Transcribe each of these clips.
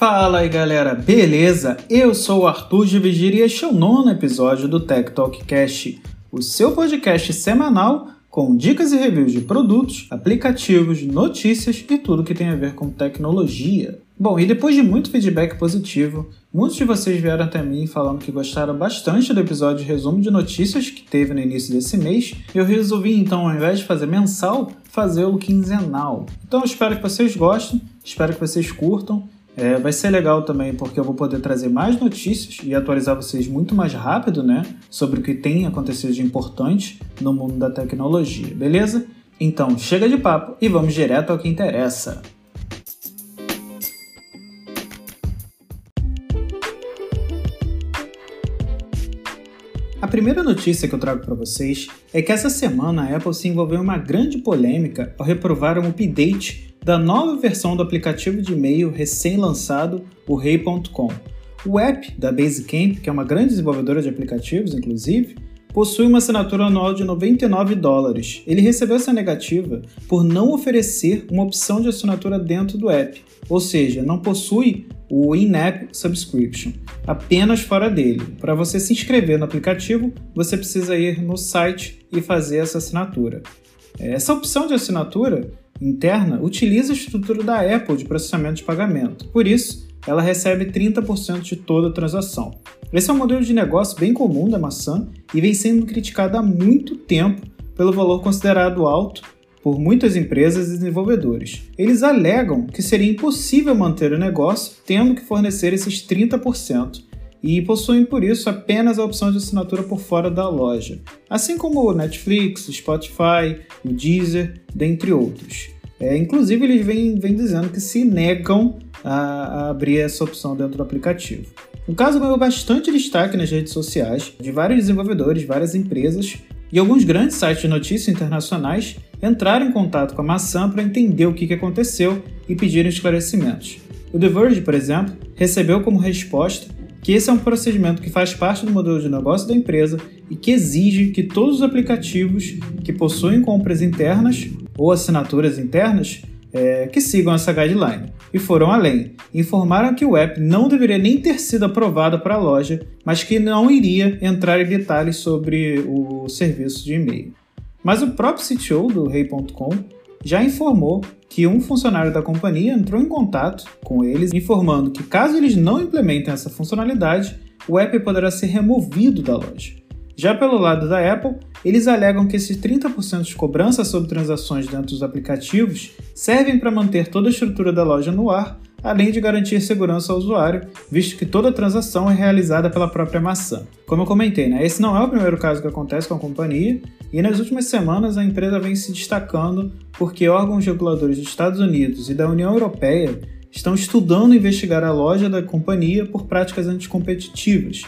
Fala aí galera, beleza? Eu sou o Arthur de Vigíria e este é o nono episódio do Tech Talk Cast, o seu podcast semanal com dicas e reviews de produtos, aplicativos, notícias e tudo que tem a ver com tecnologia. Bom, e depois de muito feedback positivo, muitos de vocês vieram até mim falando que gostaram bastante do episódio de resumo de notícias que teve no início desse mês. Eu resolvi então, ao invés de fazer mensal, fazê-lo quinzenal. Então eu espero que vocês gostem, espero que vocês curtam. É, vai ser legal também porque eu vou poder trazer mais notícias e atualizar vocês muito mais rápido, né? Sobre o que tem acontecido de importante no mundo da tecnologia, beleza? Então chega de papo e vamos direto ao que interessa. A primeira notícia que eu trago para vocês é que essa semana a Apple se envolveu em uma grande polêmica ao reprovar um update da nova versão do aplicativo de e-mail recém-lançado, o Rei.com. O app da Basecamp, que é uma grande desenvolvedora de aplicativos, inclusive, possui uma assinatura anual de 99 dólares. Ele recebeu essa negativa por não oferecer uma opção de assinatura dentro do app, ou seja, não possui o in-app subscription, apenas fora dele. Para você se inscrever no aplicativo, você precisa ir no site e fazer essa assinatura. Essa opção de assinatura interna utiliza a estrutura da Apple de processamento de pagamento. Por isso, ela recebe 30% de toda a transação. Esse é um modelo de negócio bem comum da maçã e vem sendo criticado há muito tempo pelo valor considerado alto por muitas empresas e desenvolvedores. Eles alegam que seria impossível manter o negócio tendo que fornecer esses 30%, e possuem por isso apenas a opção de assinatura por fora da loja, assim como o Netflix, o Spotify, o Deezer, dentre outros. É, inclusive, eles vêm, vêm dizendo que se negam a, a abrir essa opção dentro do aplicativo. O caso ganhou bastante destaque nas redes sociais de vários desenvolvedores, várias empresas e alguns grandes sites de notícias internacionais entraram em contato com a maçã para entender o que aconteceu e pediram esclarecimentos. O The Verge, por exemplo, recebeu como resposta que esse é um procedimento que faz parte do modelo de negócio da empresa e que exige que todos os aplicativos que possuem compras internas ou assinaturas internas é, que sigam essa guideline. E foram além. Informaram que o app não deveria nem ter sido aprovado para a loja, mas que não iria entrar em detalhes sobre o serviço de e-mail. Mas o próprio CTO do Rei.com já informou que um funcionário da companhia entrou em contato com eles, informando que caso eles não implementem essa funcionalidade, o app poderá ser removido da loja. Já pelo lado da Apple, eles alegam que esses 30% de cobrança sobre transações dentro dos aplicativos servem para manter toda a estrutura da loja no ar além de garantir segurança ao usuário, visto que toda transação é realizada pela própria maçã. Como eu comentei, né, esse não é o primeiro caso que acontece com a companhia, e nas últimas semanas a empresa vem se destacando porque órgãos reguladores dos Estados Unidos e da União Europeia estão estudando investigar a loja da companhia por práticas anticompetitivas.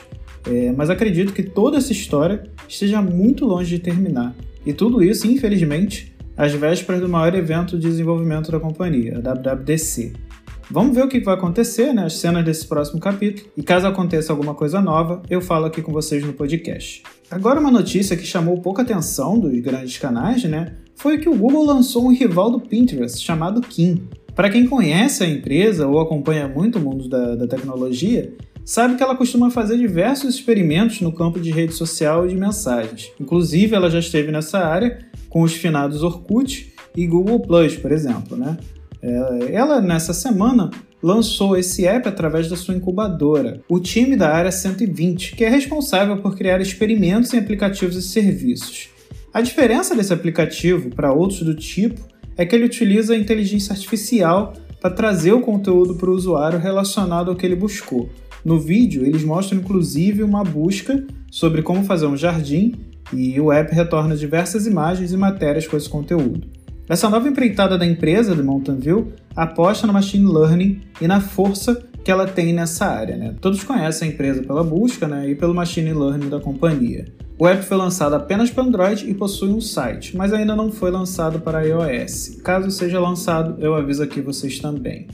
É, mas acredito que toda essa história esteja muito longe de terminar. E tudo isso, infelizmente, às vésperas do maior evento de desenvolvimento da companhia, a WWDC. Vamos ver o que vai acontecer, né? As cenas desse próximo capítulo. E caso aconteça alguma coisa nova, eu falo aqui com vocês no podcast. Agora, uma notícia que chamou pouca atenção dos grandes canais, né? Foi que o Google lançou um rival do Pinterest chamado Kim. Para quem conhece a empresa ou acompanha muito o mundo da, da tecnologia, sabe que ela costuma fazer diversos experimentos no campo de rede social e de mensagens. Inclusive, ela já esteve nessa área com os finados Orkut e Google Plus, por exemplo, né? É, ela, nessa semana, lançou esse app através da sua incubadora, o time da área 120, que é responsável por criar experimentos em aplicativos e serviços. A diferença desse aplicativo para outros do tipo é que ele utiliza a inteligência artificial para trazer o conteúdo para o usuário relacionado ao que ele buscou. No vídeo, eles mostram inclusive uma busca sobre como fazer um jardim e o app retorna diversas imagens e matérias com esse conteúdo. Essa nova empreitada da empresa, do Mountain View, aposta no machine learning e na força que ela tem nessa área. Né? Todos conhecem a empresa pela busca né, e pelo machine learning da companhia. O app foi lançado apenas para Android e possui um site, mas ainda não foi lançado para iOS. Caso seja lançado, eu aviso aqui vocês também.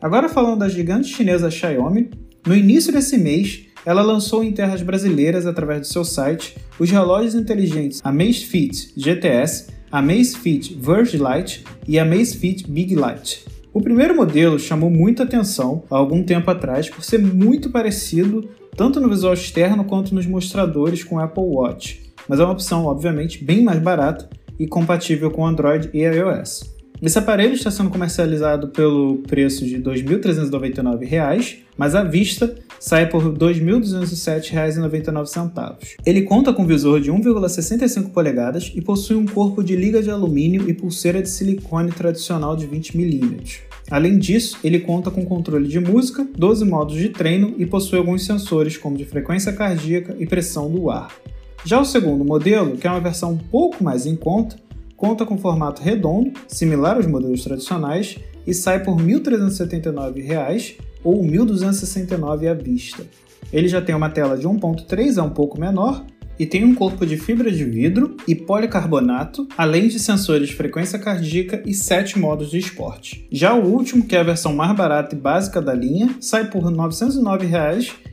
Agora falando da gigante chinesa Xiaomi, no início desse mês, ela lançou em terras brasileiras, através do seu site, os relógios inteligentes Amazfit GTS, Amazfit Verge Light e Amazfit Big Light. O primeiro modelo chamou muita atenção há algum tempo atrás por ser muito parecido tanto no visual externo quanto nos mostradores com o Apple Watch, mas é uma opção obviamente bem mais barata e compatível com Android e iOS. Esse aparelho está sendo comercializado pelo preço de R$ 2.399, mas à vista sai por R$ 2.207,99. Ele conta com visor de 1,65 polegadas e possui um corpo de liga de alumínio e pulseira de silicone tradicional de 20 mm. Além disso, ele conta com controle de música, 12 modos de treino e possui alguns sensores como de frequência cardíaca e pressão do ar. Já o segundo modelo, que é uma versão um pouco mais em conta, conta com formato redondo, similar aos modelos tradicionais, e sai por R$ 1.379 ou R$ 1.269 à vista. Ele já tem uma tela de 1.3, é um pouco menor, e tem um corpo de fibra de vidro e policarbonato, além de sensores de frequência cardíaca e 7 modos de esporte. Já o último, que é a versão mais barata e básica da linha, sai por R$ 909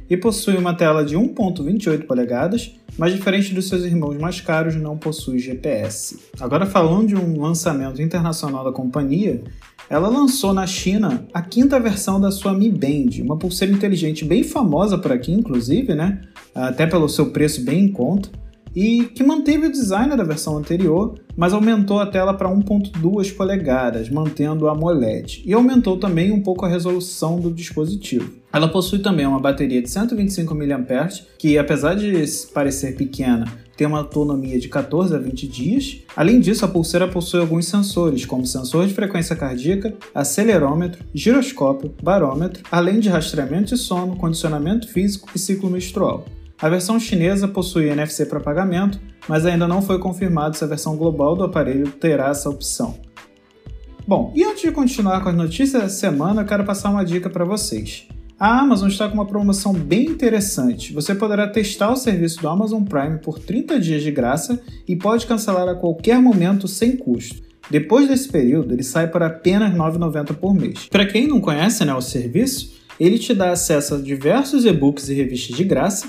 e possui uma tela de 1.28 polegadas, mas diferente dos seus irmãos mais caros, não possui GPS. Agora falando de um lançamento internacional da companhia, ela lançou na China a quinta versão da sua Mi Band, uma pulseira inteligente bem famosa por aqui, inclusive, né? Até pelo seu preço bem em conta e que manteve o design da versão anterior, mas aumentou a tela para 1.2 polegadas, mantendo a AMOLED, e aumentou também um pouco a resolução do dispositivo. Ela possui também uma bateria de 125 mAh, que apesar de parecer pequena, tem uma autonomia de 14 a 20 dias. Além disso, a pulseira possui alguns sensores, como sensor de frequência cardíaca, acelerômetro, giroscópio, barômetro, além de rastreamento de sono, condicionamento físico e ciclo menstrual. A versão chinesa possui NFC para pagamento, mas ainda não foi confirmado se a versão global do aparelho terá essa opção. Bom, e antes de continuar com as notícias da semana, eu quero passar uma dica para vocês. A Amazon está com uma promoção bem interessante. Você poderá testar o serviço do Amazon Prime por 30 dias de graça e pode cancelar a qualquer momento sem custo. Depois desse período, ele sai por apenas R$ 9,90 por mês. Para quem não conhece né, o serviço, ele te dá acesso a diversos e-books e revistas de graça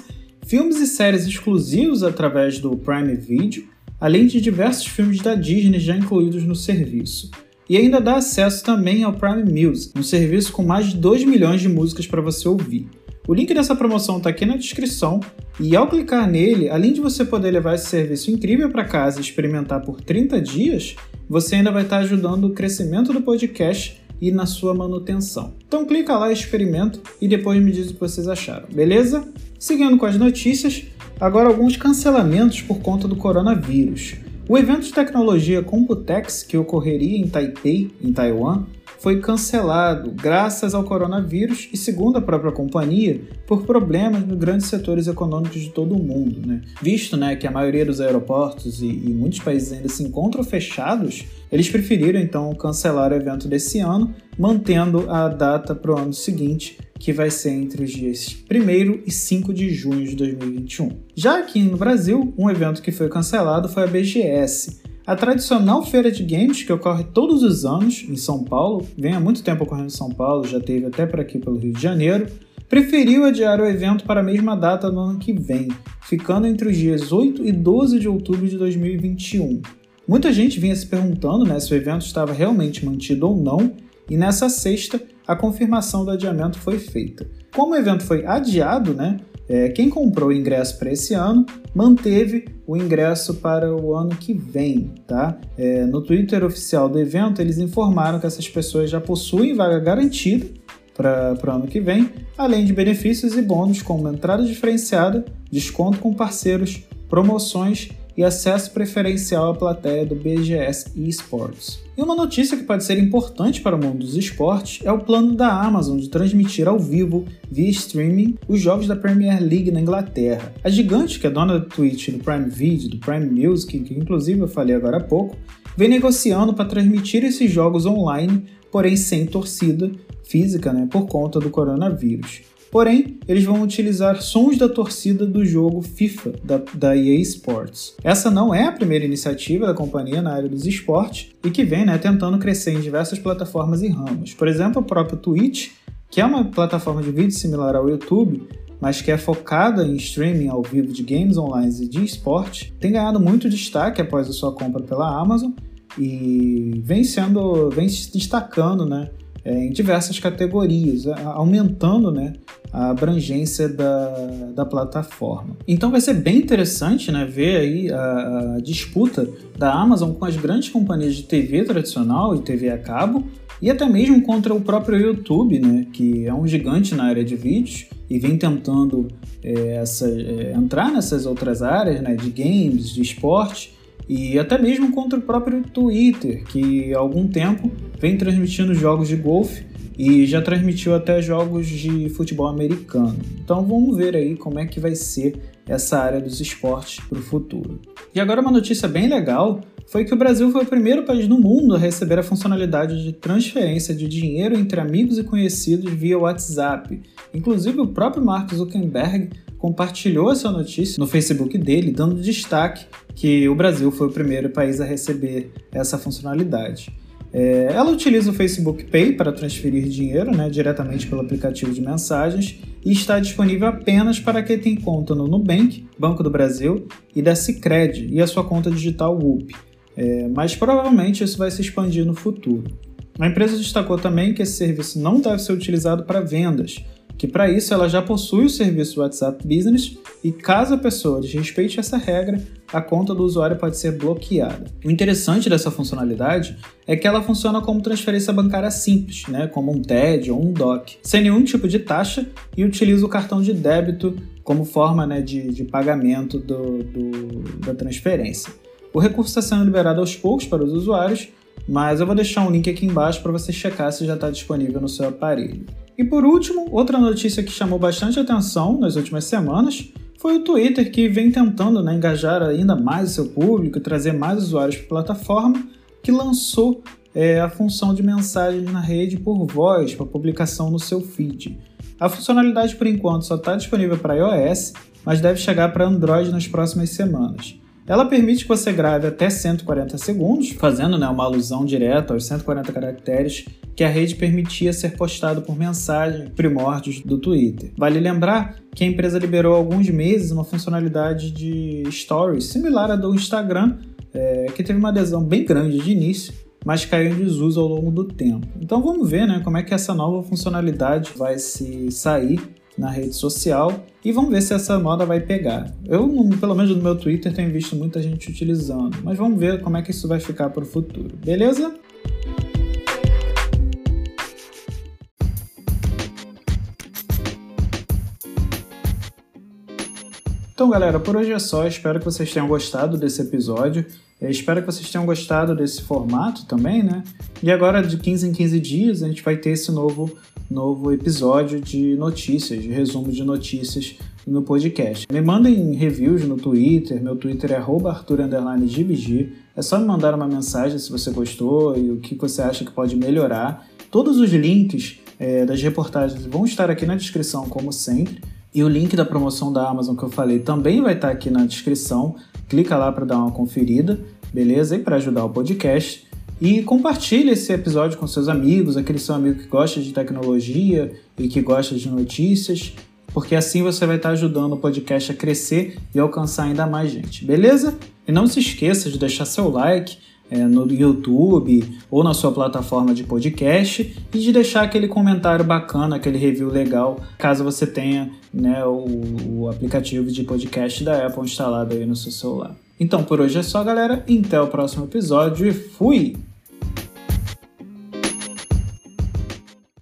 filmes e séries exclusivos através do Prime Video, além de diversos filmes da Disney já incluídos no serviço. E ainda dá acesso também ao Prime Music, um serviço com mais de 2 milhões de músicas para você ouvir. O link dessa promoção está aqui na descrição e ao clicar nele, além de você poder levar esse serviço incrível para casa e experimentar por 30 dias, você ainda vai estar ajudando o crescimento do podcast e na sua manutenção. Então clica lá, experimenta e depois me diz o que vocês acharam, beleza? Seguindo com as notícias, agora alguns cancelamentos por conta do coronavírus. O evento de tecnologia Computex, que ocorreria em Taipei, em Taiwan, foi cancelado graças ao coronavírus e, segundo a própria companhia, por problemas nos grandes setores econômicos de todo o mundo. Né? Visto né, que a maioria dos aeroportos e, e muitos países ainda se encontram fechados, eles preferiram então cancelar o evento desse ano, mantendo a data para o ano seguinte, que vai ser entre os dias 1 e 5 de junho de 2021. Já aqui no Brasil, um evento que foi cancelado foi a BGS, a tradicional feira de games que ocorre todos os anos em São Paulo, vem há muito tempo ocorrendo em São Paulo, já teve até por aqui pelo Rio de Janeiro, preferiu adiar o evento para a mesma data no ano que vem, ficando entre os dias 8 e 12 de outubro de 2021. Muita gente vinha se perguntando né, se o evento estava realmente mantido ou não, e nessa sexta a confirmação do adiamento foi feita. Como o evento foi adiado, né, é, quem comprou o ingresso para esse ano manteve o ingresso para o ano que vem, tá? É, no Twitter oficial do evento, eles informaram que essas pessoas já possuem vaga garantida para o ano que vem, além de benefícios e bônus como entrada diferenciada, desconto com parceiros, promoções e acesso preferencial à plateia do BGS eSports. E uma notícia que pode ser importante para o mundo dos esportes é o plano da Amazon de transmitir ao vivo, via streaming, os jogos da Premier League na Inglaterra. A gigante, que é dona do Twitch, do Prime Video, do Prime Music, que inclusive eu falei agora há pouco, vem negociando para transmitir esses jogos online, porém sem torcida física, né, por conta do coronavírus. Porém, eles vão utilizar sons da torcida do jogo FIFA da, da EA Sports. Essa não é a primeira iniciativa da companhia na área dos esportes e que vem né, tentando crescer em diversas plataformas e ramos. Por exemplo, o próprio Twitch, que é uma plataforma de vídeo similar ao YouTube, mas que é focada em streaming ao vivo de games online e de esporte, tem ganhado muito destaque após a sua compra pela Amazon e vem sendo, vem se destacando, né, é, em diversas categorias, aumentando né, a abrangência da, da plataforma. Então vai ser bem interessante né, ver aí a, a disputa da Amazon com as grandes companhias de TV tradicional e TV a cabo, e até mesmo contra o próprio YouTube, né, que é um gigante na área de vídeos e vem tentando é, essa, é, entrar nessas outras áreas né, de games, de esporte, e até mesmo contra o próprio Twitter, que há algum tempo vem transmitindo jogos de golfe e já transmitiu até jogos de futebol americano. Então vamos ver aí como é que vai ser essa área dos esportes para o futuro. E agora uma notícia bem legal foi que o Brasil foi o primeiro país no mundo a receber a funcionalidade de transferência de dinheiro entre amigos e conhecidos via WhatsApp. Inclusive, o próprio Mark Zuckerberg compartilhou essa notícia no Facebook dele, dando destaque que o Brasil foi o primeiro país a receber essa funcionalidade. É, ela utiliza o Facebook Pay para transferir dinheiro né, diretamente pelo aplicativo de mensagens e está disponível apenas para quem tem conta no Nubank, Banco do Brasil, e da Cicred e a sua conta digital WUP. É, mas provavelmente isso vai se expandir no futuro. A empresa destacou também que esse serviço não deve ser utilizado para vendas, que para isso ela já possui o serviço WhatsApp Business e caso a pessoa desrespeite essa regra, a conta do usuário pode ser bloqueada. O interessante dessa funcionalidade é que ela funciona como transferência bancária simples, né, como um TED ou um DOC, sem nenhum tipo de taxa e utiliza o cartão de débito como forma né, de, de pagamento do, do, da transferência. O recurso está sendo liberado aos poucos para os usuários, mas eu vou deixar um link aqui embaixo para você checar se já está disponível no seu aparelho. E por último, outra notícia que chamou bastante atenção nas últimas semanas foi o Twitter que vem tentando né, engajar ainda mais o seu público trazer mais usuários para a plataforma, que lançou é, a função de mensagens na rede por voz para publicação no seu feed. A funcionalidade por enquanto só está disponível para iOS, mas deve chegar para Android nas próximas semanas. Ela permite que você grave até 140 segundos, fazendo né, uma alusão direta aos 140 caracteres que a rede permitia ser postado por mensagem primórdios do Twitter. Vale lembrar que a empresa liberou há alguns meses uma funcionalidade de Stories similar à do Instagram, é, que teve uma adesão bem grande de início, mas caiu em desuso ao longo do tempo. Então vamos ver né, como é que essa nova funcionalidade vai se sair na rede social e vamos ver se essa moda vai pegar. Eu, pelo menos no meu Twitter, tenho visto muita gente utilizando, mas vamos ver como é que isso vai ficar para o futuro, beleza? Então, galera, por hoje é só. Espero que vocês tenham gostado desse episódio. Espero que vocês tenham gostado desse formato também, né? E agora, de 15 em 15 dias, a gente vai ter esse novo, novo episódio de notícias, de resumo de notícias no podcast. Me mandem reviews no Twitter, meu Twitter é arthur_gbg. É só me mandar uma mensagem se você gostou e o que você acha que pode melhorar. Todos os links é, das reportagens vão estar aqui na descrição, como sempre. E o link da promoção da Amazon que eu falei também vai estar aqui na descrição. Clica lá para dar uma conferida, beleza? E para ajudar o podcast. E compartilhe esse episódio com seus amigos, aquele seu amigo que gosta de tecnologia e que gosta de notícias, porque assim você vai estar ajudando o podcast a crescer e alcançar ainda mais gente, beleza? E não se esqueça de deixar seu like é, no YouTube ou na sua plataforma de podcast e de deixar aquele comentário bacana, aquele review legal, caso você tenha né, o, o aplicativo de podcast da Apple instalado aí no seu celular. Então por hoje é só, galera. Até o próximo episódio e fui!